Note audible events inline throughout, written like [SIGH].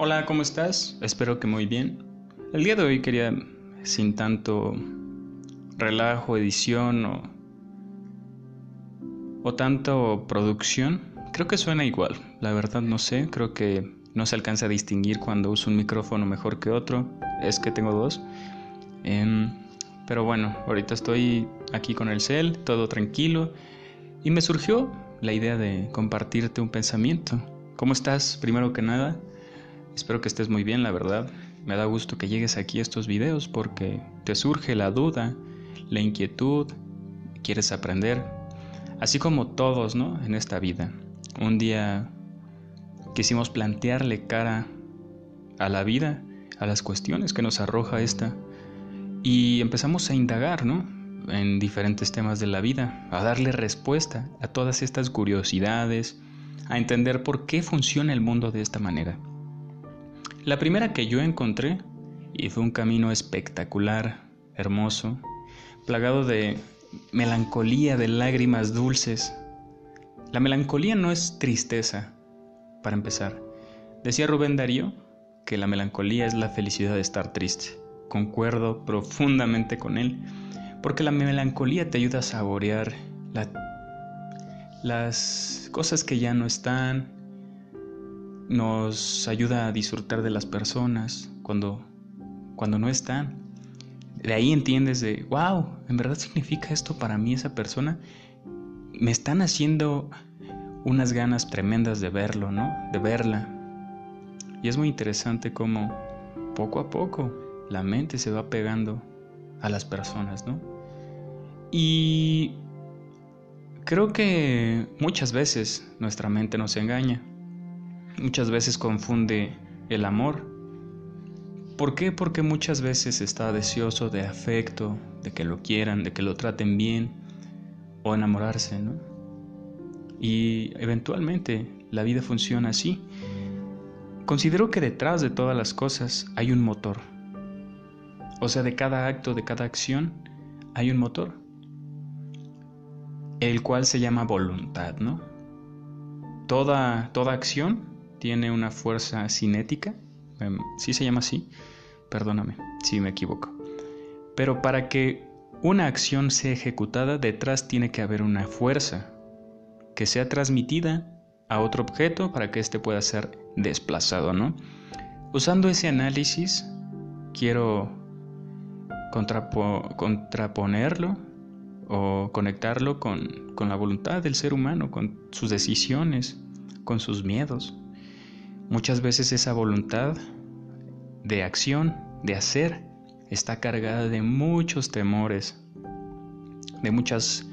Hola, ¿cómo estás? Espero que muy bien. El día de hoy quería, sin tanto relajo, edición o, o tanto producción, creo que suena igual. La verdad no sé, creo que no se alcanza a distinguir cuando uso un micrófono mejor que otro. Es que tengo dos. Em, pero bueno, ahorita estoy aquí con el cel, todo tranquilo. Y me surgió la idea de compartirte un pensamiento. ¿Cómo estás? Primero que nada, espero que estés muy bien, la verdad. Me da gusto que llegues aquí a estos videos porque te surge la duda, la inquietud, quieres aprender, así como todos, ¿no? En esta vida. Un día quisimos plantearle cara a la vida, a las cuestiones que nos arroja esta, y empezamos a indagar, ¿no? en diferentes temas de la vida, a darle respuesta a todas estas curiosidades, a entender por qué funciona el mundo de esta manera. La primera que yo encontré, y fue un camino espectacular, hermoso, plagado de melancolía, de lágrimas dulces. La melancolía no es tristeza, para empezar. Decía Rubén Darío que la melancolía es la felicidad de estar triste. Concuerdo profundamente con él porque la melancolía te ayuda a saborear las cosas que ya no están, nos ayuda a disfrutar de las personas cuando, cuando no están. De ahí entiendes de, wow, en verdad significa esto para mí esa persona. Me están haciendo unas ganas tremendas de verlo, ¿no? De verla. Y es muy interesante cómo poco a poco la mente se va pegando a las personas, ¿no? Y creo que muchas veces nuestra mente nos engaña, muchas veces confunde el amor. ¿Por qué? Porque muchas veces está deseoso de afecto, de que lo quieran, de que lo traten bien o enamorarse, ¿no? Y eventualmente la vida funciona así. Considero que detrás de todas las cosas hay un motor o sea, de cada acto, de cada acción, hay un motor, el cual se llama voluntad, ¿no? Toda, toda acción tiene una fuerza cinética, em, sí se llama así, perdóname si me equivoco. Pero para que una acción sea ejecutada, detrás tiene que haber una fuerza que sea transmitida a otro objeto para que éste pueda ser desplazado, ¿no? Usando ese análisis, quiero contraponerlo o conectarlo con, con la voluntad del ser humano, con sus decisiones, con sus miedos. Muchas veces esa voluntad de acción, de hacer, está cargada de muchos temores, de muchas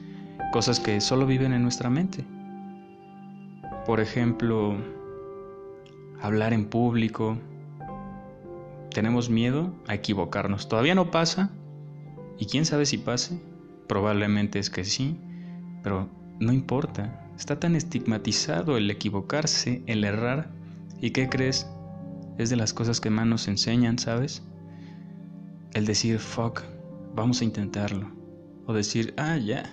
cosas que solo viven en nuestra mente. Por ejemplo, hablar en público, tenemos miedo a equivocarnos. Todavía no pasa, y quién sabe si pase, probablemente es que sí, pero no importa. Está tan estigmatizado el equivocarse, el errar, y ¿qué crees? Es de las cosas que más nos enseñan, ¿sabes? El decir, fuck, vamos a intentarlo. O decir, ah, ya.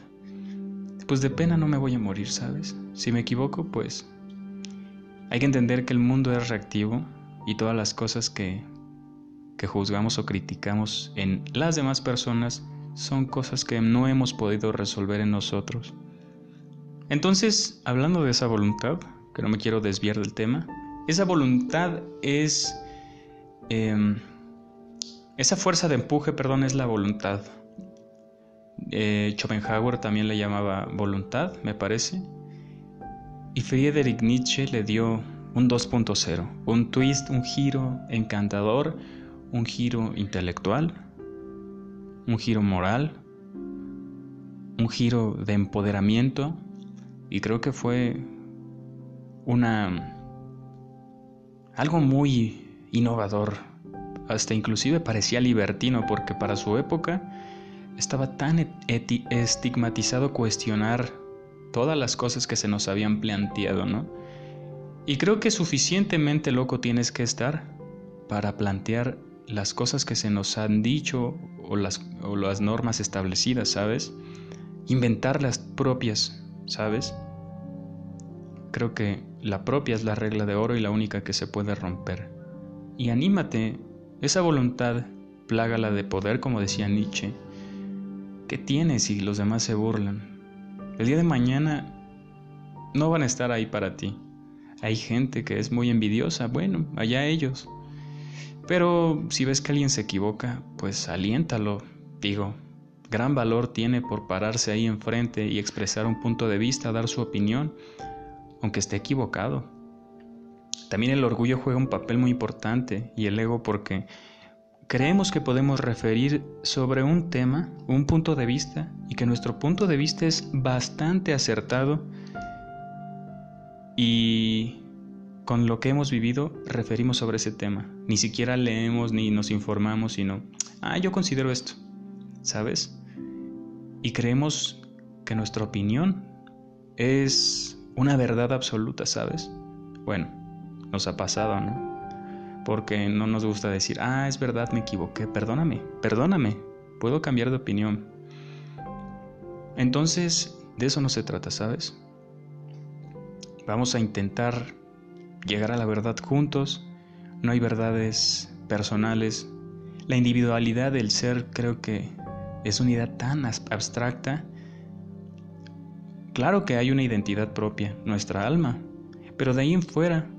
Pues de pena no me voy a morir, ¿sabes? Si me equivoco, pues... Hay que entender que el mundo es reactivo y todas las cosas que que juzgamos o criticamos en las demás personas son cosas que no hemos podido resolver en nosotros. Entonces, hablando de esa voluntad, que no me quiero desviar del tema, esa voluntad es... Em, esa fuerza de empuje, perdón, es la voluntad. Eh, Schopenhauer también le llamaba voluntad, me parece. Y Friedrich Nietzsche le dio un 2.0, un twist, un giro encantador un giro intelectual, un giro moral, un giro de empoderamiento y creo que fue una algo muy innovador, hasta inclusive parecía libertino porque para su época estaba tan estigmatizado cuestionar todas las cosas que se nos habían planteado, ¿no? Y creo que suficientemente loco tienes que estar para plantear las cosas que se nos han dicho o las, o las normas establecidas, ¿sabes? Inventar las propias, ¿sabes? Creo que la propia es la regla de oro y la única que se puede romper. y anímate. Esa voluntad, plágala de poder, como decía Nietzsche. ¿Qué tienes si los demás se burlan? El día de mañana no van a estar ahí para ti. Hay gente que es muy envidiosa, bueno, allá ellos. Pero si ves que alguien se equivoca, pues aliéntalo. Digo, gran valor tiene por pararse ahí enfrente y expresar un punto de vista, dar su opinión, aunque esté equivocado. También el orgullo juega un papel muy importante y el ego porque creemos que podemos referir sobre un tema, un punto de vista, y que nuestro punto de vista es bastante acertado y con lo que hemos vivido referimos sobre ese tema. Ni siquiera leemos ni nos informamos, sino, ah, yo considero esto, ¿sabes? Y creemos que nuestra opinión es una verdad absoluta, ¿sabes? Bueno, nos ha pasado, ¿no? Porque no nos gusta decir, ah, es verdad, me equivoqué, perdóname, perdóname, puedo cambiar de opinión. Entonces, de eso no se trata, ¿sabes? Vamos a intentar llegar a la verdad juntos. No hay verdades personales. La individualidad del ser creo que es una idea tan abstracta. Claro que hay una identidad propia, nuestra alma, pero de ahí en fuera,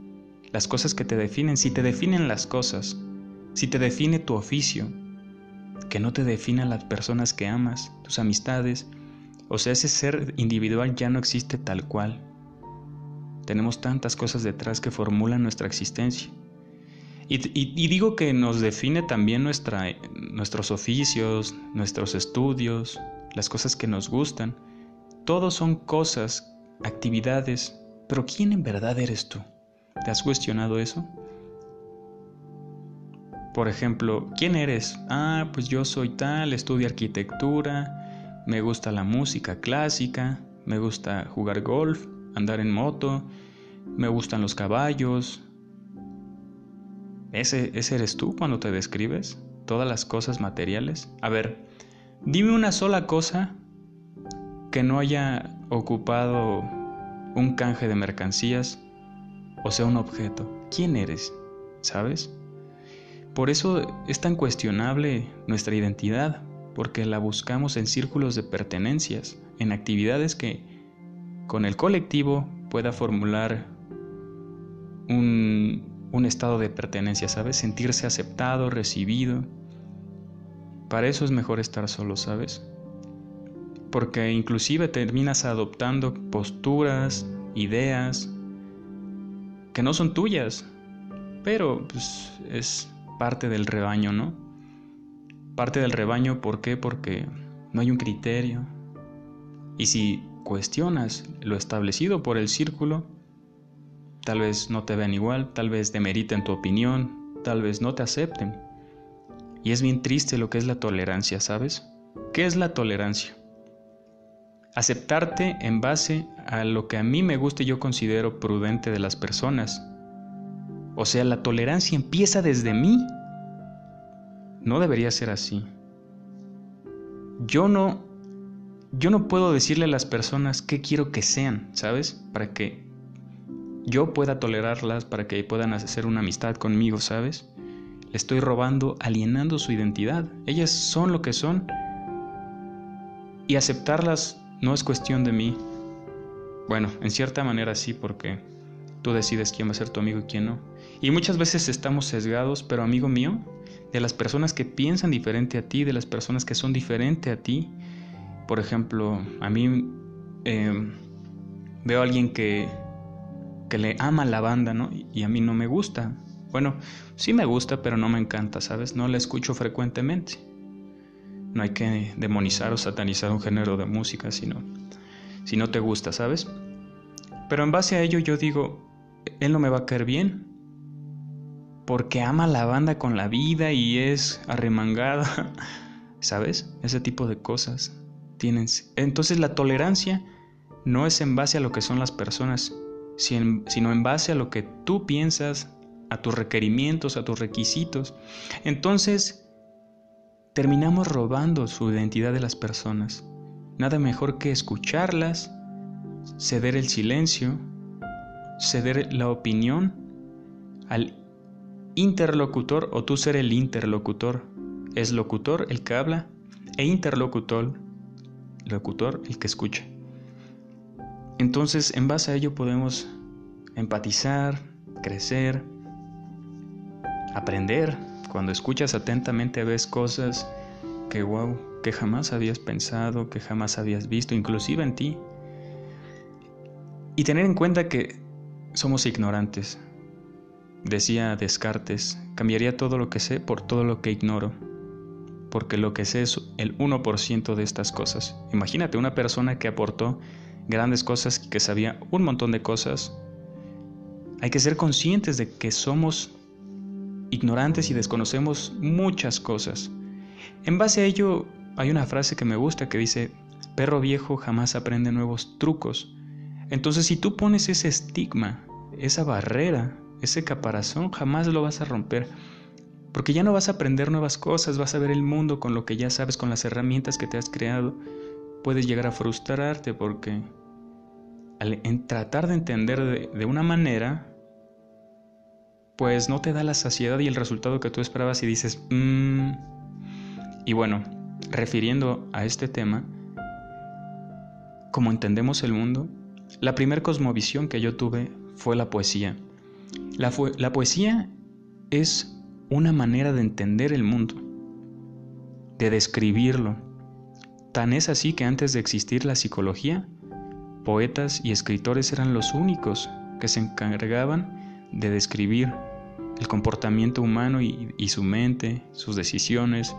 las cosas que te definen, si te definen las cosas, si te define tu oficio, que no te definen las personas que amas, tus amistades, o sea, ese ser individual ya no existe tal cual. Tenemos tantas cosas detrás que formulan nuestra existencia. Y, digo que nos define también nuestra, nuestros oficios, nuestros estudios, las cosas que nos gustan. Todos son cosas, actividades, pero ¿quién en verdad eres tú? ¿Te has cuestionado eso? Por ejemplo, ¿quién eres? Ah, pues yo soy tal, estudio arquitectura, me gusta la música clásica, me gusta jugar golf, andar en moto, me gustan los caballos. ¿Ese, ¿Ese eres tú cuando te describes? ¿Todas las cosas materiales? A ver, dime una sola cosa que no haya ocupado un canje de mercancías o sea un objeto. ¿Quién eres? ¿Sabes? Por eso es tan cuestionable nuestra identidad, porque la buscamos en círculos de pertenencias, en actividades que con el colectivo pueda formular un, estado de pertenencia, ¿sabes? Sentirse aceptado, recibido. Para eso es mejor estar solo, ¿sabes? Porque inclusive terminas adoptando posturas, ideas, que no son tuyas, pero pues, es parte del rebaño, ¿no? Parte del rebaño, ¿por qué? Porque no hay un criterio. Y si cuestionas lo establecido por el círculo, tal vez no te vean igual, tal vez demeriten tu opinión, tal vez no te acepten. Y es bien triste lo que es la tolerancia, ¿sabes? ¿Qué es la tolerancia? Aceptarte en base a lo que a mí me gusta y yo considero prudente de las personas. O sea, la tolerancia empieza desde mí. No debería ser así. Yo no yo no puedo decirle a las personas qué quiero que sean, ¿sabes? Para que yo pueda tolerarlas, para que puedan hacer una amistad conmigo, ¿sabes? Le estoy robando, alienando su identidad. Ellas son lo que son. Y aceptarlas no es cuestión de mí. Bueno, en cierta manera sí, porque tú decides quién va a ser tu amigo y quién no. Y muchas veces estamos sesgados, pero amigo mío, de las personas que piensan diferente a ti, de las personas que son diferente a ti, por ejemplo, a mí em, veo a alguien que, que le ama la banda, ¿no? Y a mí no me gusta. Bueno, sí me gusta, pero no me encanta, ¿sabes? No la escucho frecuentemente. No hay que demonizar o satanizar un género de música, sino si no te gusta, ¿sabes? Pero en base a ello yo digo, él no me va a caer bien, porque ama la banda con la vida y es arremangada, [LAUGHS] ¿sabes? Ese tipo de cosas. Entonces la tolerancia no es en base a lo que son las personas, sino en base a lo que tú piensas, a tus requerimientos, a tus requisitos. Entonces terminamos robando su identidad de las personas. Nada mejor que escucharlas, ceder el silencio, ceder la opinión al interlocutor o tú ser el interlocutor. Es locutor el que habla e interlocutor, locutor el que escucha. Entonces, en base a ello podemos empatizar, crecer, aprender. Cuando escuchas atentamente ves cosas que wow, que jamás habías pensado, que jamás habías visto, inclusive en ti. Y tener en cuenta que somos ignorantes. Decía Descartes, cambiaría todo lo que sé por todo lo que ignoro, porque lo que sé es el 1% de estas cosas. Imagínate una persona que aportó grandes cosas, que sabía un montón de cosas. Hay que ser conscientes de que somos ignorantes y desconocemos muchas cosas. En base a ello, hay una frase que me gusta que dice, perro viejo jamás aprende nuevos trucos. Entonces, si tú pones ese estigma, esa barrera, ese caparazón, jamás lo vas a romper. Porque ya no vas a aprender nuevas cosas, vas a ver el mundo con lo que ya sabes, con las herramientas que te has creado. Puedes llegar a frustrarte porque al tratar de entender de, de una manera, pues no te da la saciedad y el resultado que tú esperabas y dices, mmm. Y bueno, refiriendo a este tema, como entendemos el mundo, la primera cosmovisión que yo tuve fue la poesía. La, la poesía es una manera de entender el mundo, de describirlo. Tan es así que antes de existir la psicología, poetas y escritores eran los únicos que se encargaban de describir el comportamiento humano y, su mente, sus decisiones,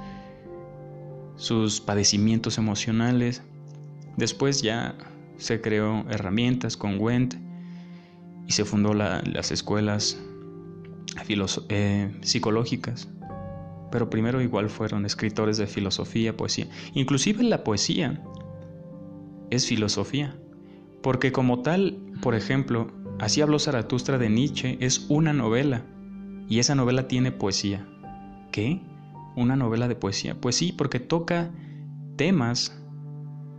sus padecimientos emocionales. Después ya se creó herramientas con Wendt y se fundó las escuelas eh, psicológicas. Pero primero igual fueron escritores de filosofía, poesía. Inclusive la poesía es filosofía. Porque como tal, por ejemplo, Así habló Zaratustra de Nietzsche, es una novela. Y esa novela tiene poesía. ¿Qué? ¿Una novela de poesía? Pues sí, porque toca temas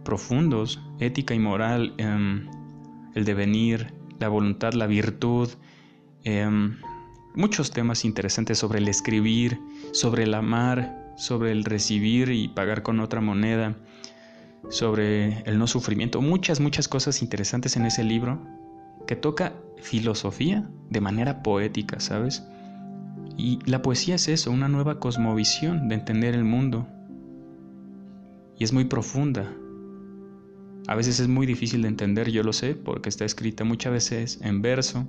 profundos, ética y moral, em, el devenir, la voluntad, la virtud, em, muchos temas interesantes sobre el escribir, sobre el amar, sobre el recibir y pagar con otra moneda, sobre el no sufrimiento, muchas, muchas cosas interesantes en ese libro que toca filosofía de manera poética, ¿sabes? Y la poesía es eso, una nueva cosmovisión de entender el mundo. Y es muy profunda. A veces es muy difícil de entender, yo lo sé, porque está escrita muchas veces en verso.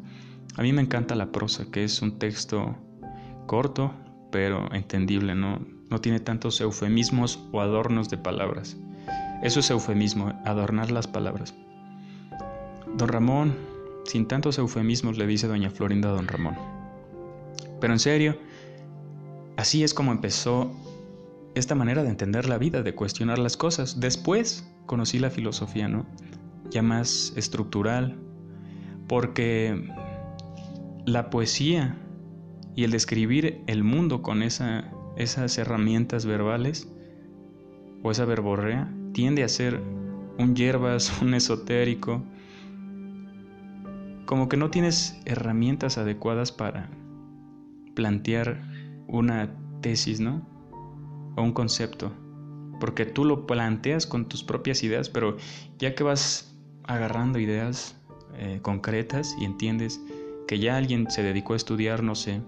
A mí me encanta la prosa, que es un texto corto, pero entendible, no, no tiene tantos eufemismos o adornos de palabras. Eso es eufemismo, adornar las palabras. Don Ramón, sin tantos eufemismos le dice doña Florinda a don Ramón. Pero en serio, así es como empezó esta manera de entender la vida, de cuestionar las cosas. Después conocí la filosofía, ¿no? Ya más estructural, porque la poesía y el describir el mundo con esa, esas herramientas verbales o esa verborrea tiende a ser un hierbas, [LAUGHS] un esotérico, como que no tienes herramientas adecuadas para plantear una tesis, ¿no? O un concepto. Porque tú lo planteas con tus propias ideas, pero ya que vas agarrando ideas eh, concretas y entiendes que ya alguien se dedicó a estudiar, no sé,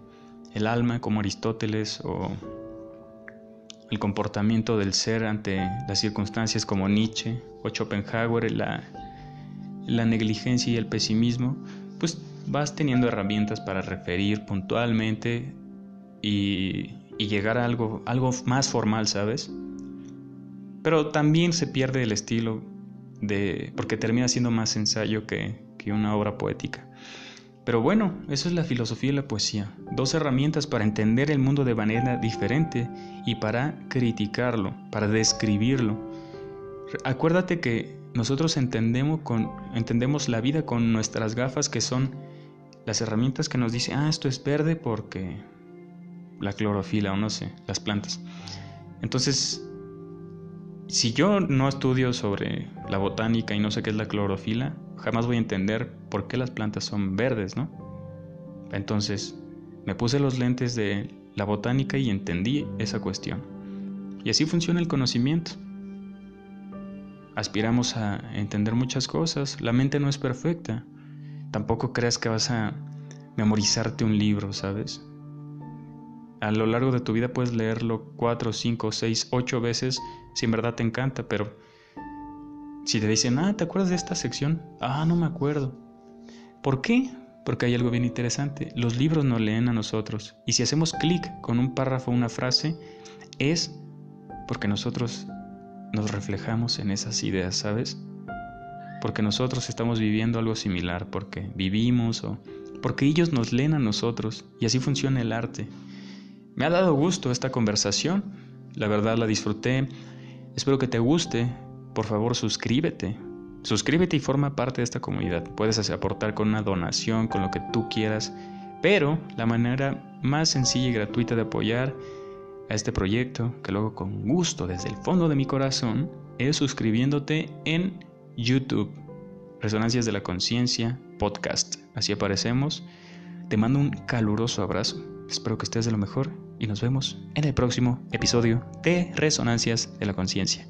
el alma como Aristóteles o el comportamiento del ser ante las circunstancias como Nietzsche o Schopenhauer, la la negligencia y el pesimismo, pues vas teniendo herramientas para referir puntualmente y, llegar a algo, algo más formal, ¿sabes? Pero también se pierde el estilo de. porque termina siendo más ensayo que, que una obra poética. Pero bueno, eso es la filosofía y la poesía. Dos herramientas para entender el mundo de manera diferente y para criticarlo, para describirlo. Acuérdate que nosotros entendemos, con, entendemos la vida con nuestras gafas que son las herramientas que nos dicen, ah, esto es verde porque la clorofila o no sé, las plantas. Entonces, si yo no estudio sobre la botánica y no sé qué es la clorofila, jamás voy a entender por qué las plantas son verdes, ¿no? Entonces, Me puse los lentes de la botánica y entendí esa cuestión. Y así funciona el conocimiento. Aspiramos a entender muchas cosas, la mente no es perfecta. Tampoco creas que vas a memorizarte un libro, ¿sabes? A lo largo de tu vida puedes leerlo cuatro, cinco, seis, ocho veces si en verdad te encanta, pero si te dicen, ah, ¿te acuerdas de esta sección? Ah, no me acuerdo. ¿Por qué? Porque hay algo bien interesante. Los libros nos leen a nosotros. Y si hacemos clic con un párrafo una frase, es porque nosotros nos reflejamos en esas ideas, ¿sabes? Porque nosotros estamos viviendo algo similar, porque vivimos o porque ellos nos leen a nosotros. Y así funciona el arte. Me ha dado gusto esta conversación, la verdad la disfruté, espero que te guste, por favor suscríbete, suscríbete y forma parte de esta comunidad, puedes aportar con una donación, con lo que tú quieras, pero la manera más sencilla y gratuita de apoyar a este proyecto, que luego con gusto desde el fondo de mi corazón, es suscribiéndote en YouTube, Resonancias de la Conciencia, podcast, así aparecemos. Te mando un caluroso abrazo, espero que estés de lo mejor y nos vemos en el próximo episodio de Resonancias de la Conciencia.